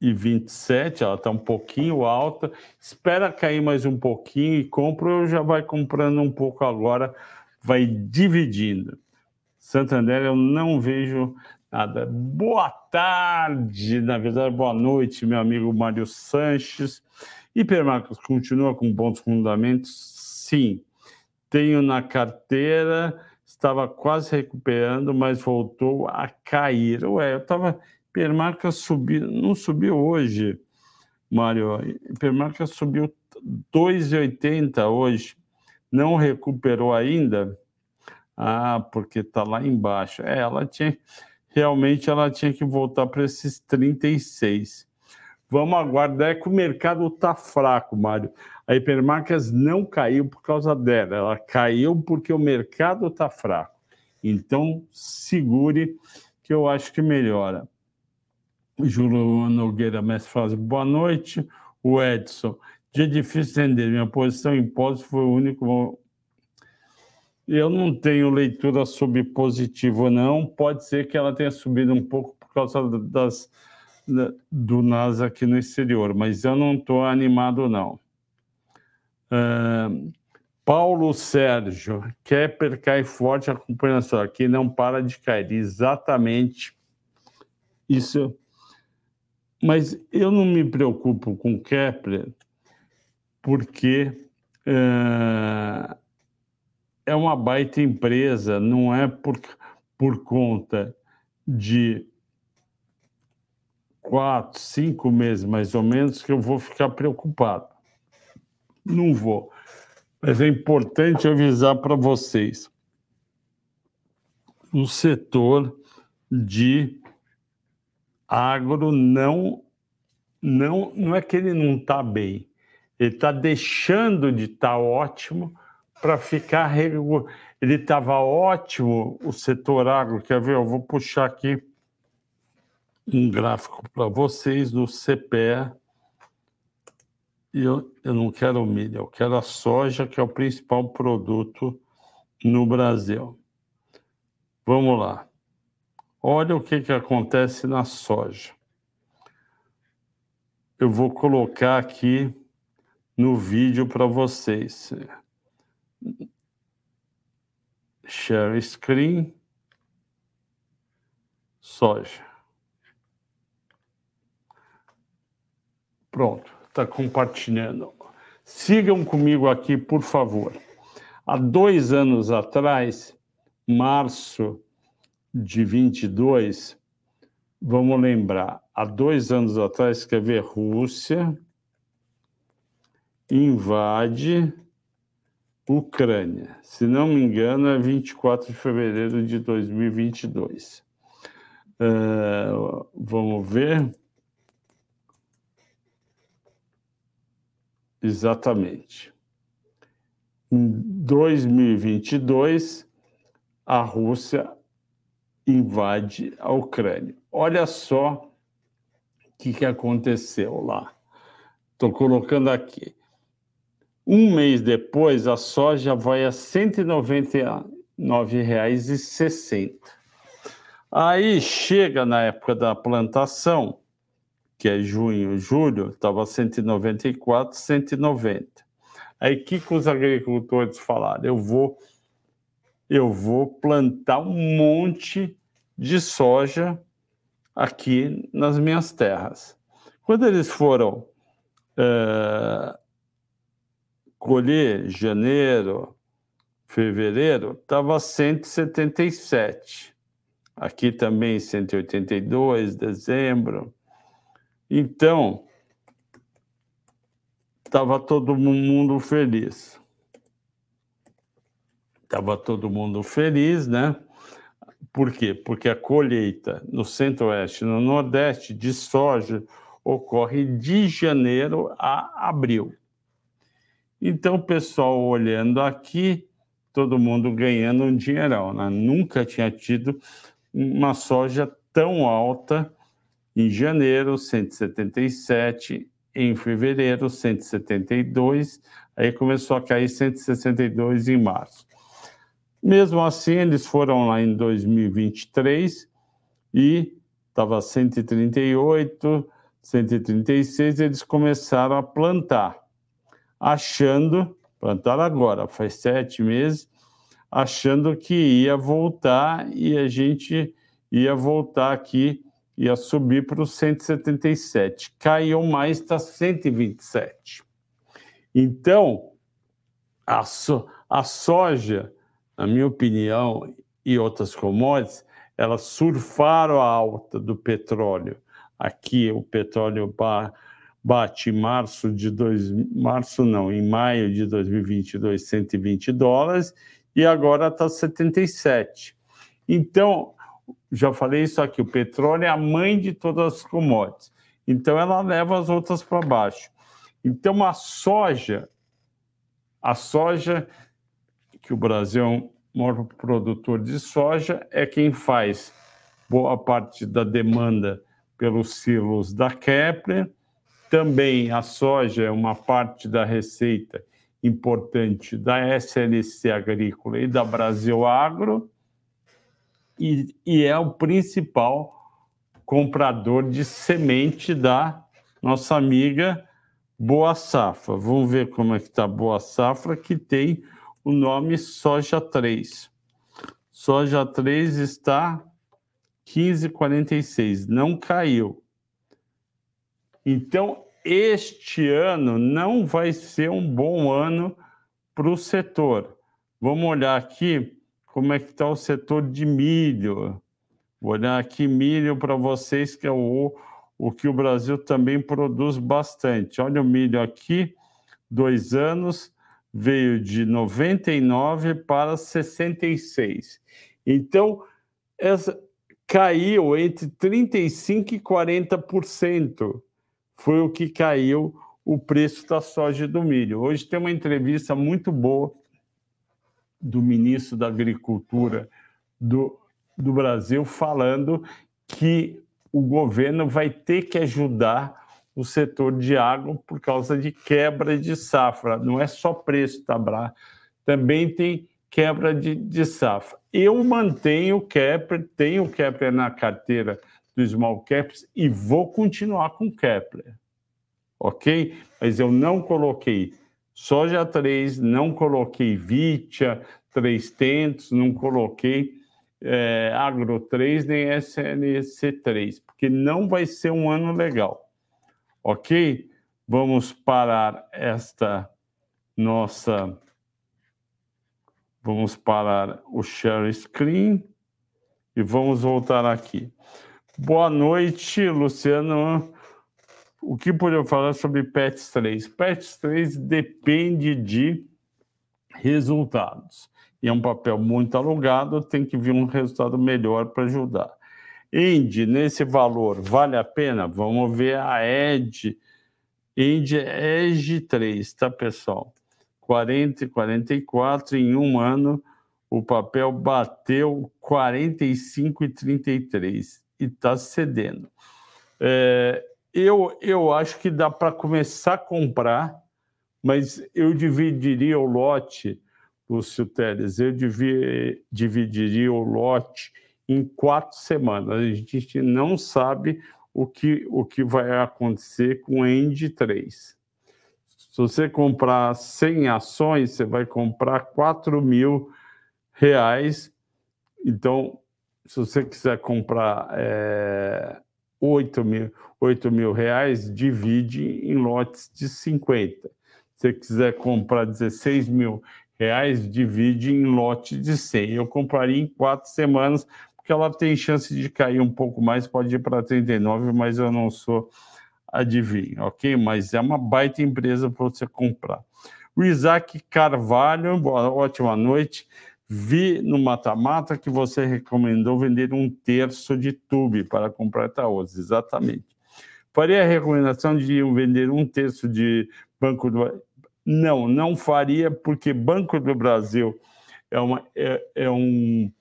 e 27, ela está um pouquinho alta. Espera cair mais um pouquinho e compra, ou já vai comprando um pouco agora, vai dividindo. Santander eu não vejo nada. Boa tarde, na verdade, boa noite, meu amigo Mário Sanches. Hipermarcas continua com bons fundamentos? Sim. Tenho na carteira, estava quase recuperando, mas voltou a cair. Ué, eu estava Hipermarca subiu, não subiu hoje, Mário. Hipermarca subiu 2,80 hoje. Não recuperou ainda? Ah, porque está lá embaixo. É, ela tinha realmente ela tinha que voltar para esses 36. Vamos aguardar é que o mercado está fraco, Mário. A Hipermarcas não caiu por causa dela, ela caiu porque o mercado está fraco. Então, segure que eu acho que melhora. Júlio Nogueira Mestre fala boa noite. O Edson, dia difícil entender. Minha posição em pós foi o único. Eu não tenho leitura sobre positivo, não. Pode ser que ela tenha subido um pouco por causa das, do NASA aqui no exterior, mas eu não estou animado, não. Uh, Paulo Sérgio, Kepler cai forte, acompanha só, aqui não para de cair. Exatamente isso mas eu não me preocupo com Kepler porque é, é uma baita empresa, não é por, por conta de quatro, cinco meses mais ou menos que eu vou ficar preocupado. Não vou. Mas é importante avisar para vocês. O setor de agro não, não, não é que ele não está bem, ele está deixando de estar tá ótimo para ficar Ele estava ótimo, o setor agro. Quer ver? Eu vou puxar aqui um gráfico para vocês do CPE. Eu, eu não quero milho, eu quero a soja, que é o principal produto no Brasil. Vamos lá. Olha o que, que acontece na soja. Eu vou colocar aqui no vídeo para vocês. Share screen. Soja. Pronto, está compartilhando. Sigam comigo aqui, por favor. Há dois anos atrás, março de 22, vamos lembrar, há dois anos atrás, escrever Rússia invade Ucrânia. Se não me engano, é 24 de fevereiro de 2022. Uh, vamos ver. Exatamente. Em 2022, a Rússia invade a Ucrânia. Olha só o que, que aconteceu lá. Estou colocando aqui. Um mês depois, a soja vai a R$ 199,60. Aí chega na época da plantação, que é junho, julho, estava 194, 190. Aí o que, que os agricultores falaram? Eu vou eu vou plantar um monte de soja aqui nas minhas terras. Quando eles foram é, colher janeiro, fevereiro, estava 177. Aqui também 182, dezembro. Então, estava todo mundo feliz. Estava todo mundo feliz, né? Por quê? Porque a colheita no centro-oeste e no nordeste de soja ocorre de janeiro a abril. Então, o pessoal olhando aqui, todo mundo ganhando um dinheirão. Né? Nunca tinha tido uma soja tão alta em janeiro, 177, em fevereiro, 172, aí começou a cair 162 em março. Mesmo assim, eles foram lá em 2023 e estava 138, 136, eles começaram a plantar, achando, plantar agora, faz sete meses, achando que ia voltar e a gente ia voltar aqui, ia subir para os 177. Caiu mais, está 127. Então, a, so, a soja, na minha opinião, e outras commodities, elas surfaram a alta do petróleo. Aqui o petróleo bate em março de dois, março não, em maio de 2022, 120 dólares e agora está 77. Então, já falei isso aqui, o petróleo é a mãe de todas as commodities. Então, ela leva as outras para baixo. Então, a soja, a soja, que o Brasil é maior produtor de soja, é quem faz boa parte da demanda pelos silos da Kepler. Também a soja é uma parte da receita importante da SLC Agrícola e da Brasil Agro, e, e é o principal comprador de semente da nossa amiga Boa Safra. Vamos ver como é que está Boa Safra, que tem o nome Soja 3. Soja 3 está 15,46, não caiu. Então, este ano não vai ser um bom ano para o setor. Vamos olhar aqui como é que está o setor de milho. Vou olhar aqui milho para vocês, que é o, o que o Brasil também produz bastante. Olha o milho aqui, dois anos, veio de 99 para 66. Então, essa caiu entre 35% e 40% foi o que caiu o preço da soja e do milho. Hoje tem uma entrevista muito boa do ministro da Agricultura do, do Brasil falando que o governo vai ter que ajudar o setor de água por causa de quebra de safra. Não é só preço, tá, Bra? Também tem quebra de, de safra. Eu mantenho o Kepler, tenho o Kepler na carteira do Small Caps e vou continuar com Kepler. Ok? Mas eu não coloquei soja 3, não coloquei Vitia 300, não coloquei é, Agro 3 nem SNC 3, porque não vai ser um ano legal. Ok? Vamos parar esta nossa. Vamos parar o share screen e vamos voltar aqui. Boa noite, Luciano. O que poderia falar sobre PETS 3? PETS 3 depende de resultados. E é um papel muito alugado, tem que vir um resultado melhor para ajudar. End, nesse valor, vale a pena? Vamos ver a ED. End é EG 3, tá, pessoal? 40 e 44, em um ano, o papel bateu 45 e 33 e está cedendo. É, eu, eu acho que dá para começar a comprar, mas eu dividiria o lote, Lúcio Teles, eu dividiria o lote em quatro semanas. A gente não sabe o que, o que vai acontecer com o End 3. Se você comprar 100 ações, você vai comprar 4 mil reais. Então, se você quiser comprar é, 8, mil, 8 mil reais, divide em lotes de 50. Se você quiser comprar 16 mil reais, divide em lote de 100. Eu compraria em quatro semanas, porque ela tem chance de cair um pouco mais, pode ir para 39, mas eu não sou adivinho, ok? Mas é uma baita empresa para você comprar. O Isaac Carvalho, boa, ótima noite. Vi no mata-mata que você recomendou vender um terço de tube para comprar Itaúsa. Exatamente. Faria a recomendação de vender um terço de Banco do Não, não faria, porque Banco do Brasil é uma, é, é um,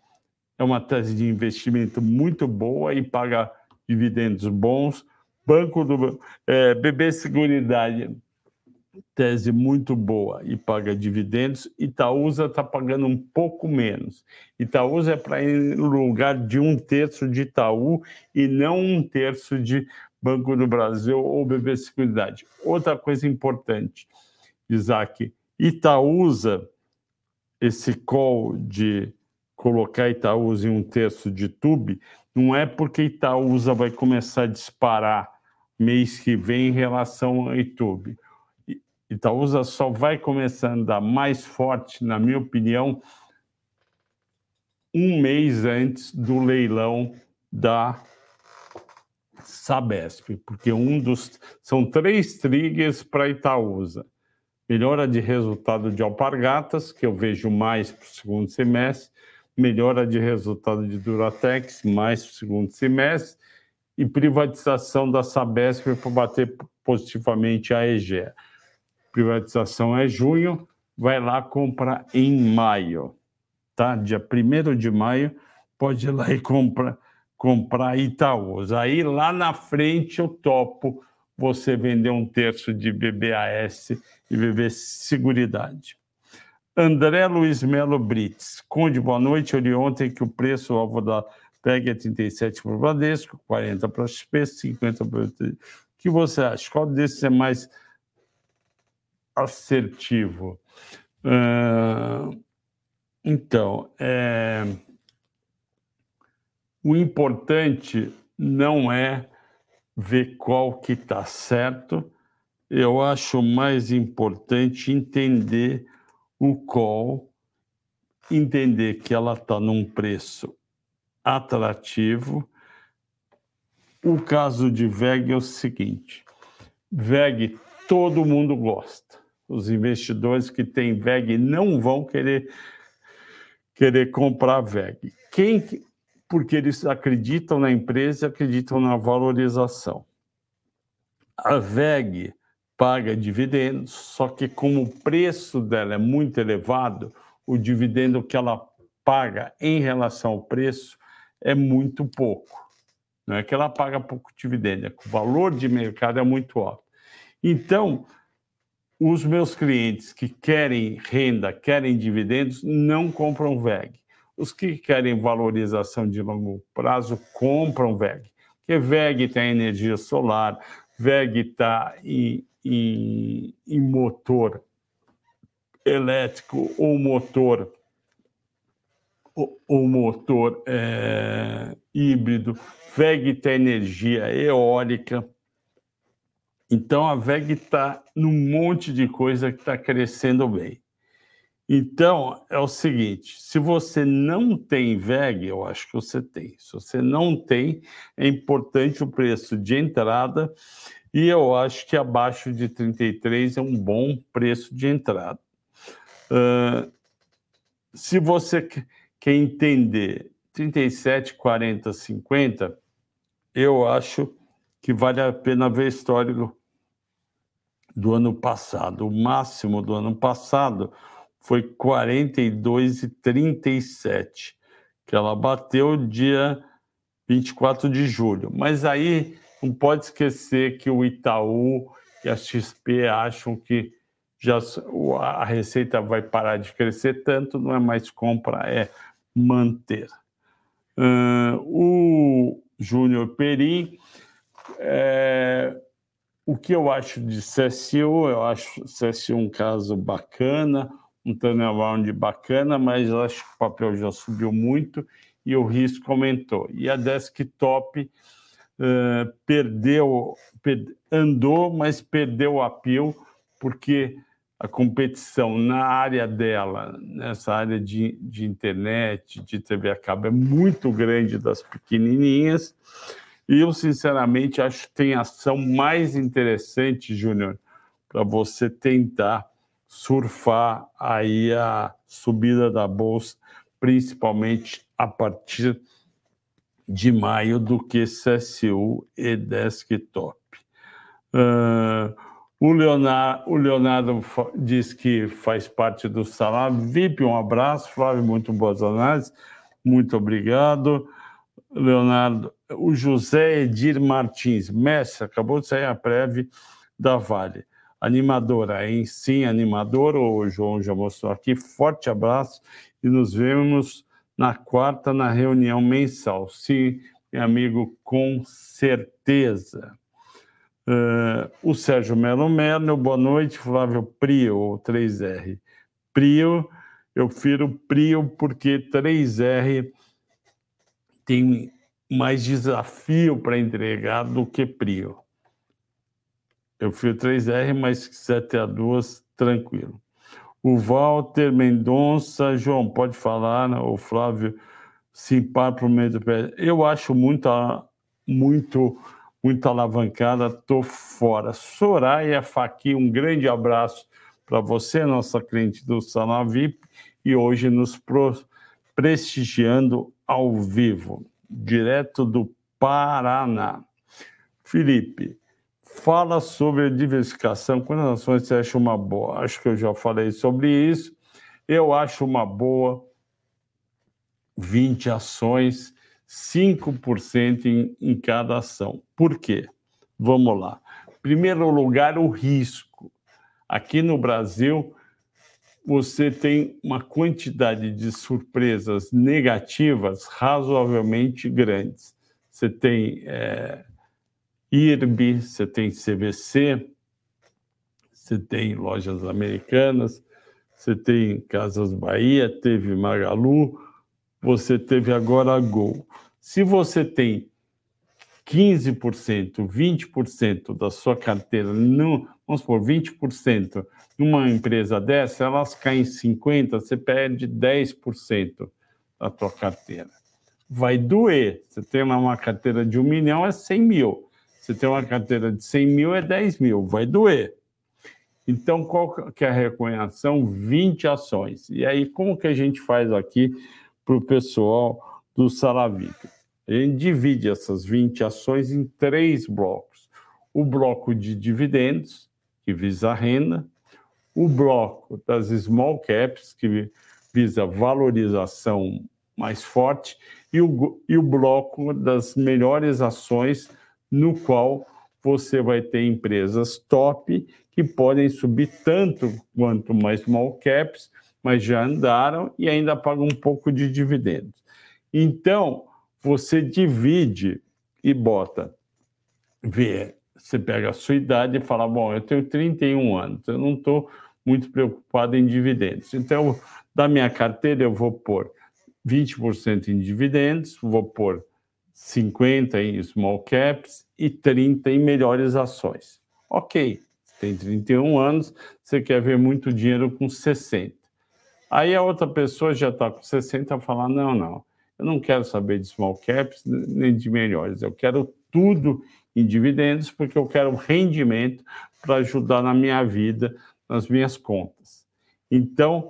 é uma tese de investimento muito boa e paga dividendos bons Banco do é, BB Seguridade, tese muito boa e paga dividendos. Itaúsa está pagando um pouco menos. Itaúsa é para ir no lugar de um terço de Itaú e não um terço de Banco do Brasil ou BB Seguridade. Outra coisa importante, Isaac, Itaúsa, esse call de colocar Itaúsa em um terço de TUB, não é porque Itaúsa vai começar a disparar mês que vem em relação a YouTube. Itaúsa só vai começar a andar mais forte, na minha opinião, um mês antes do leilão da Sabesp, porque um dos são três triggers para Itaúsa. Melhora de resultado de alpargatas, que eu vejo mais para o segundo semestre, melhora de resultado de Duratex, mais segundo semestre, e privatização da Sabesp para bater positivamente a EGEA. Privatização é junho, vai lá comprar em maio, tá? Dia 1 de maio, pode ir lá e comprar comprar Itaús. Aí lá na frente eu topo você vender um terço de BBAS e BB Seguridade. André Luiz Melo Brits. Conde, boa noite. Eu li ontem que o preço alvo da PEG é 37 para o Bradesco, 40 para a XP, 50 para o... Que você acha? Qual desses é mais assertivo? Uh, então, é... O importante não é ver qual que está certo, eu acho mais importante entender o call, entender que ela está num preço atrativo. O caso de VEG é o seguinte: VEG todo mundo gosta. Os investidores que têm VEG não vão querer querer comprar VEG. Quem porque eles acreditam na empresa e acreditam na valorização. A VEG paga dividendos, só que como o preço dela é muito elevado, o dividendo que ela paga em relação ao preço é muito pouco. Não é que ela paga pouco dividendo, é que o valor de mercado é muito alto. Então, os meus clientes que querem renda, querem dividendos, não compram VEG. Os que querem valorização de longo prazo compram VEG, porque VEG tem energia solar, VEG está em, em, em motor elétrico ou motor o, motor é, híbrido, VEG tem energia eólica. Então a VEG está num monte de coisa que está crescendo bem. Então, é o seguinte: se você não tem VEG, eu acho que você tem. Se você não tem, é importante o preço de entrada, e eu acho que abaixo de 33 é um bom preço de entrada. Uh, se você quer entender 37, 40, 50, eu acho que vale a pena ver histórico do ano passado. O máximo do ano passado foi 42,37, que ela bateu dia 24 de julho. Mas aí não pode esquecer que o Itaú e a XP acham que já a receita vai parar de crescer tanto, não é mais compra, é manter. Uh, o Júnior Peri, é, o que eu acho de CSU? Eu acho CSU um caso bacana, um turnaround bacana, mas acho que o papel já subiu muito e o risco aumentou. E a desktop uh, perdeu, per, andou, mas perdeu a pio, porque a competição na área dela, nessa área de, de internet, de TV a cabo, é muito grande das pequenininhas. E eu, sinceramente, acho que tem ação mais interessante, Júnior, para você tentar surfar aí a subida da bolsa, principalmente a partir de maio, do que CSU e desktop. Uh, o, Leonardo, o Leonardo diz que faz parte do salário VIP. Um abraço, Flávio, muito boas análises. Muito obrigado. Leonardo, o José Edir Martins, mestre, acabou de sair a prévia da Vale. Animadora, hein? Sim, animadora, o João já mostrou aqui. Forte abraço e nos vemos na quarta na reunião mensal. Sim, meu amigo, com certeza. Uh, o Sérgio Melo Melo, boa noite, Flávio Prio, 3R. Prio, eu prefiro Prio porque 3R tem mais desafio para entregar do que Prio. Eu fui 3R, mas se quiser ter a duas, tranquilo. O Walter Mendonça, João, pode falar, né? o Flávio Simpar para o meio do pé. Eu acho muito, muito, muito alavancada, estou fora. Soraya Faqui, um grande abraço para você, nossa cliente do Salão VIP, e hoje nos prestigiando ao vivo, direto do Paraná. Felipe, fala sobre diversificação. Quantas ações você acha uma boa? Acho que eu já falei sobre isso. Eu acho uma boa 20 ações, 5% em, em cada ação. Por quê? Vamos lá. Primeiro lugar, o risco. Aqui no Brasil, você tem uma quantidade de surpresas negativas razoavelmente grandes. Você tem é, IRB, você tem CVC, você tem lojas americanas, você tem Casas Bahia, teve Magalu, você teve agora a Gol. Se você tem 15%, 20% da sua carteira, no, vamos supor, 20% numa empresa dessa, elas caem 50%, você perde 10% da tua carteira. Vai doer. Você tem uma carteira de um milhão, é 100 mil. Você tem uma carteira de 100 mil, é 10 mil, vai doer. Então, qual que é a recomendação? 20 ações. E aí, como que a gente faz aqui para o pessoal do Salavica? A gente divide essas 20 ações em três blocos. O bloco de dividendos, que visa a renda, o bloco das small caps, que visa valorização mais forte, e o, e o bloco das melhores ações no qual você vai ter empresas top que podem subir tanto quanto mais small caps, mas já andaram e ainda pagam um pouco de dividendos. Então, você divide e bota, vê, você pega a sua idade e fala, bom, eu tenho 31 anos, eu não estou muito preocupado em dividendos. Então, da minha carteira, eu vou pôr 20% em dividendos, vou pôr 50 em small caps e 30 em melhores ações. Ok, tem 31 anos, você quer ver muito dinheiro com 60. Aí a outra pessoa já está com 60 e fala: não, não, eu não quero saber de small caps nem de melhores, eu quero tudo em dividendos porque eu quero rendimento para ajudar na minha vida, nas minhas contas. Então,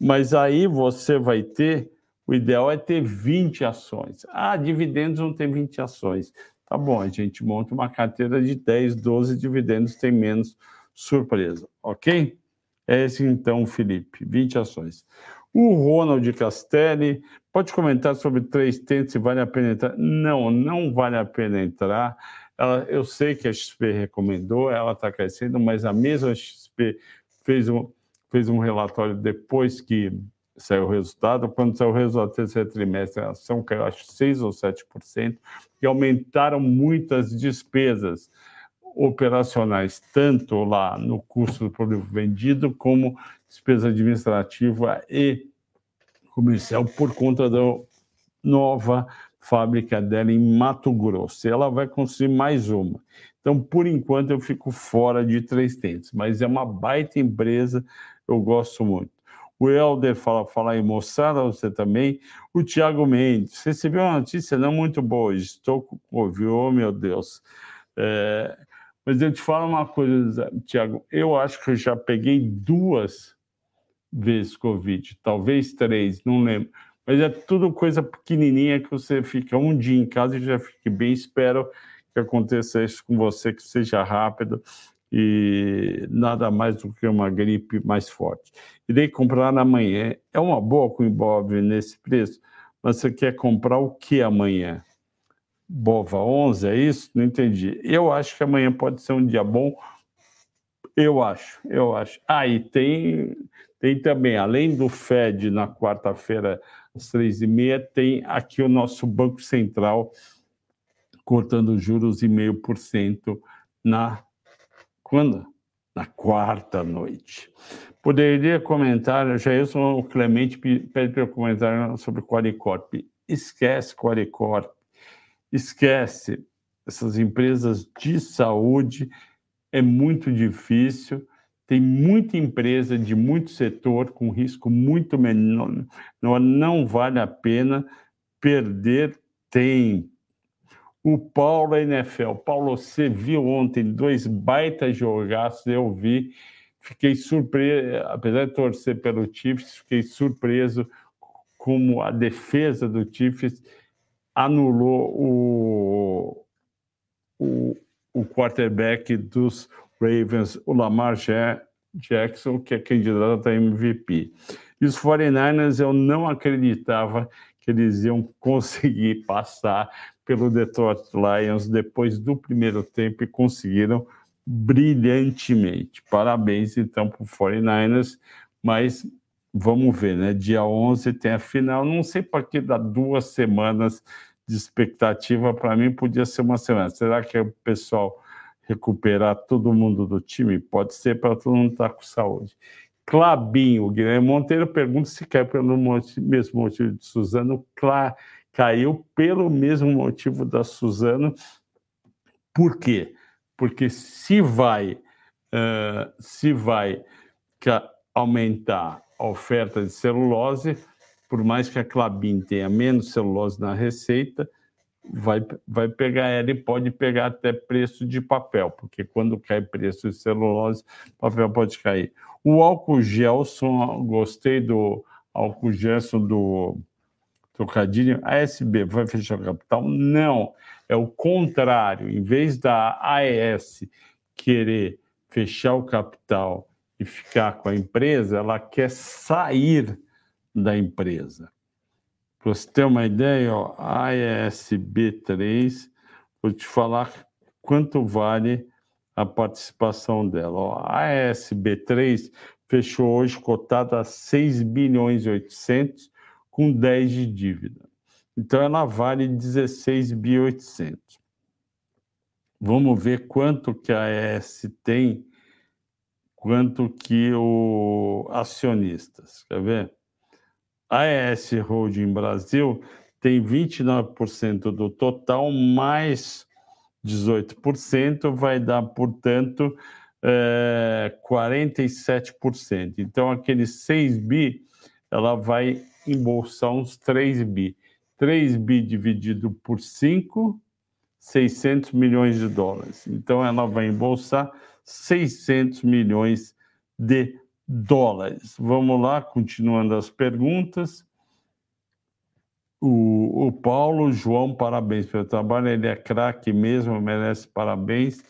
mas aí você vai ter o ideal é ter 20 ações. Ah, dividendos não tem 20 ações. Tá bom, a gente monta uma carteira de 10, 12 dividendos, tem menos surpresa, ok? É esse então, Felipe, 20 ações. O Ronald Castelli, pode comentar sobre três tentes se vale a pena entrar? Não, não vale a pena entrar. Ela, eu sei que a XP recomendou, ela está crescendo, mas a mesma XP fez um, fez um relatório depois que saiu o resultado. Quando saiu o resultado do terceiro trimestre, a ação caiu, acho, 6% ou 7%, e aumentaram muitas despesas operacionais, tanto lá no custo do produto vendido, como despesa administrativa e comercial, por conta da nova fábrica dela em Mato Grosso. Ela vai construir mais uma. Então, por enquanto, eu fico fora de três tentes, mas é uma baita empresa, eu gosto muito. O Helder fala, fala aí, moçada, você também. O Tiago Mendes, recebeu uma notícia não muito boa, estou com Covid, oh meu Deus. É, mas eu te falo uma coisa, Tiago, eu acho que eu já peguei duas vezes Covid, talvez três, não lembro. Mas é tudo coisa pequenininha que você fica um dia em casa e já fica bem. Espero que aconteça isso com você, que seja rápido e nada mais do que uma gripe mais forte. Irei comprar amanhã. É uma boa com o Ibov nesse preço, mas você quer comprar o que amanhã? Bova 11, é isso? Não entendi. Eu acho que amanhã pode ser um dia bom. Eu acho, eu acho. Ah, e tem, tem também, além do Fed na quarta-feira, às três e meia, tem aqui o nosso Banco Central cortando juros e meio por cento na quando? Na quarta noite. Poderia comentar, já sou o Clemente pede para eu comentar sobre Qualicorp. Esquece Qualicorp, esquece essas empresas de saúde, é muito difícil, tem muita empresa de muito setor com risco muito menor, não vale a pena perder tempo. O Paulo NFL. Paulo, você viu ontem dois baitas jogaços, eu vi, fiquei surpreso, apesar de torcer pelo Chiefs, fiquei surpreso como a defesa do Chiefs anulou o, o, o quarterback dos Ravens, o Lamar Jackson, que é candidato a MVP. E os 49ers, eu não acreditava que eles iam conseguir passar pelo Detroit Lions depois do primeiro tempo e conseguiram brilhantemente. Parabéns, então, para o 49ers, mas vamos ver, né? Dia 11 tem a final, não sei para que dá duas semanas de expectativa, para mim podia ser uma semana. Será que o pessoal recuperar todo mundo do time? Pode ser para todo mundo estar tá com saúde. Clabinho, Guilherme Monteiro pergunta se cai pelo mesmo motivo de Suzano. Cla caiu pelo mesmo motivo da Suzano. Por quê? Porque se vai, uh, se vai aumentar a oferta de celulose, por mais que a Clabin tenha menos celulose na receita, vai, vai pegar ela e pode pegar até preço de papel, porque quando cai preço de celulose, papel pode cair. O álcool Gelson, gostei do álcool Gelson do trocadilho. A SB vai fechar o capital? Não, é o contrário. Em vez da AES querer fechar o capital e ficar com a empresa, ela quer sair da empresa. Para você ter uma ideia, ó, a AESB3, vou te falar quanto vale a participação dela. Ó, a AESB3 fechou hoje cotada a 6 bilhões e 800 com 10 de dívida. Então ela vale 16 bi 800. Vamos ver quanto que a AES tem, quanto que o acionistas. Quer ver? A AES Holding Brasil tem 29% do total, mais 18%, vai dar, portanto, é, 47%. Então, aqueles 6 bi, ela vai embolsar uns 3 bi. 3 bi dividido por 5, 600 milhões de dólares. Então, ela vai embolsar 600 milhões de dólares. Vamos lá, continuando as perguntas. O, o Paulo, João, parabéns pelo trabalho, ele é craque mesmo, merece parabéns.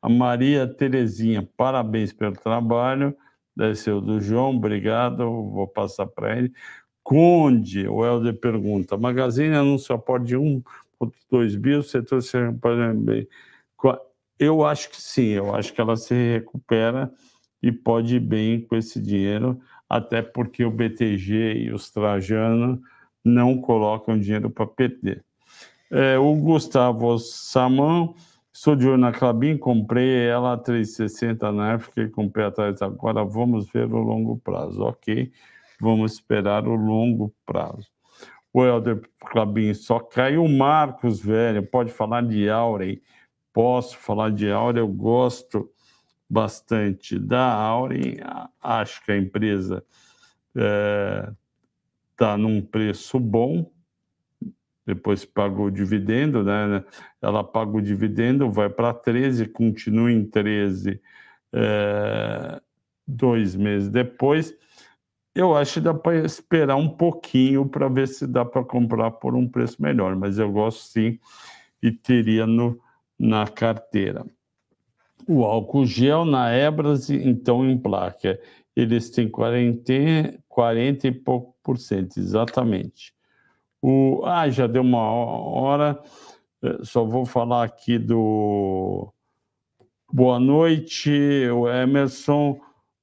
A Maria Terezinha, parabéns pelo trabalho. Deve ser o do João, obrigado, vou passar para ele. Conde, o Helder pergunta: Magazine anuncia aporte de 1,2 bi, o setor se recupera bem. Eu acho que sim, eu acho que ela se recupera e pode ir bem com esse dinheiro, até porque o BTG e os Trajano não colocam dinheiro para perder. É, o Gustavo Saman, sou de olho na Clabin, comprei ela a 360 na época e comprei atrás. Agora vamos ver o longo prazo. Ok, vamos esperar o longo prazo. O Helder Clabin só caiu. O Marcos, velho, pode falar de Auren. Posso falar de Auren, eu gosto bastante da Auren. Acho que a empresa está é, num preço bom. Depois pagou o dividendo, né? Ela paga o dividendo, vai para 13, continua em 13 é, dois meses depois. Eu acho que dá para esperar um pouquinho para ver se dá para comprar por um preço melhor, mas eu gosto sim e teria no, na carteira o álcool gel na Ebras, então em placa. Eles têm 40, 40 e pouco por cento, exatamente. O, ah, já deu uma hora. É, só vou falar aqui do boa noite, o Emerson.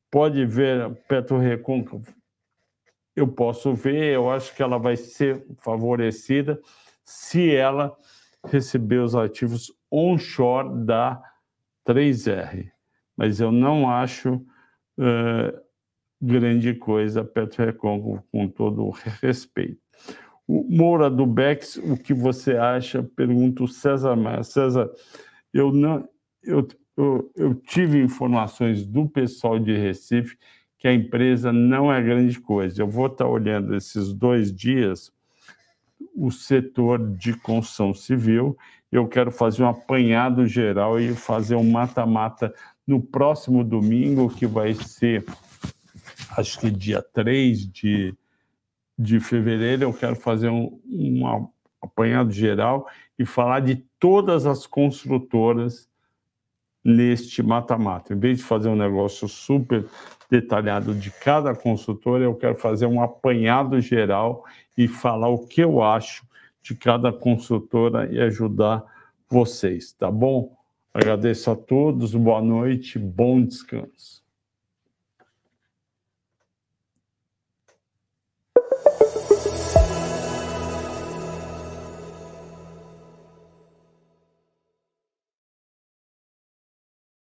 Pode ver Petro Recôncavo. Eu posso ver, eu acho que ela vai ser favorecida se ela receber os ativos onshore da 3R. Mas eu não acho uh, grande coisa Petro com todo o respeito. O Moura do Bex, o que você acha? Pergunta o César Maia. César, eu não, eu, eu, eu tive informações do pessoal de Recife que a empresa não é grande coisa. Eu vou estar olhando esses dois dias o setor de construção civil. Eu quero fazer um apanhado geral e fazer um mata-mata no próximo domingo, que vai ser, acho que dia 3 de de fevereiro eu quero fazer um, um apanhado geral e falar de todas as construtoras neste mata-mata. Em vez de fazer um negócio super detalhado de cada construtora, eu quero fazer um apanhado geral e falar o que eu acho de cada construtora e ajudar vocês, tá bom? Agradeço a todos, boa noite, bom descanso.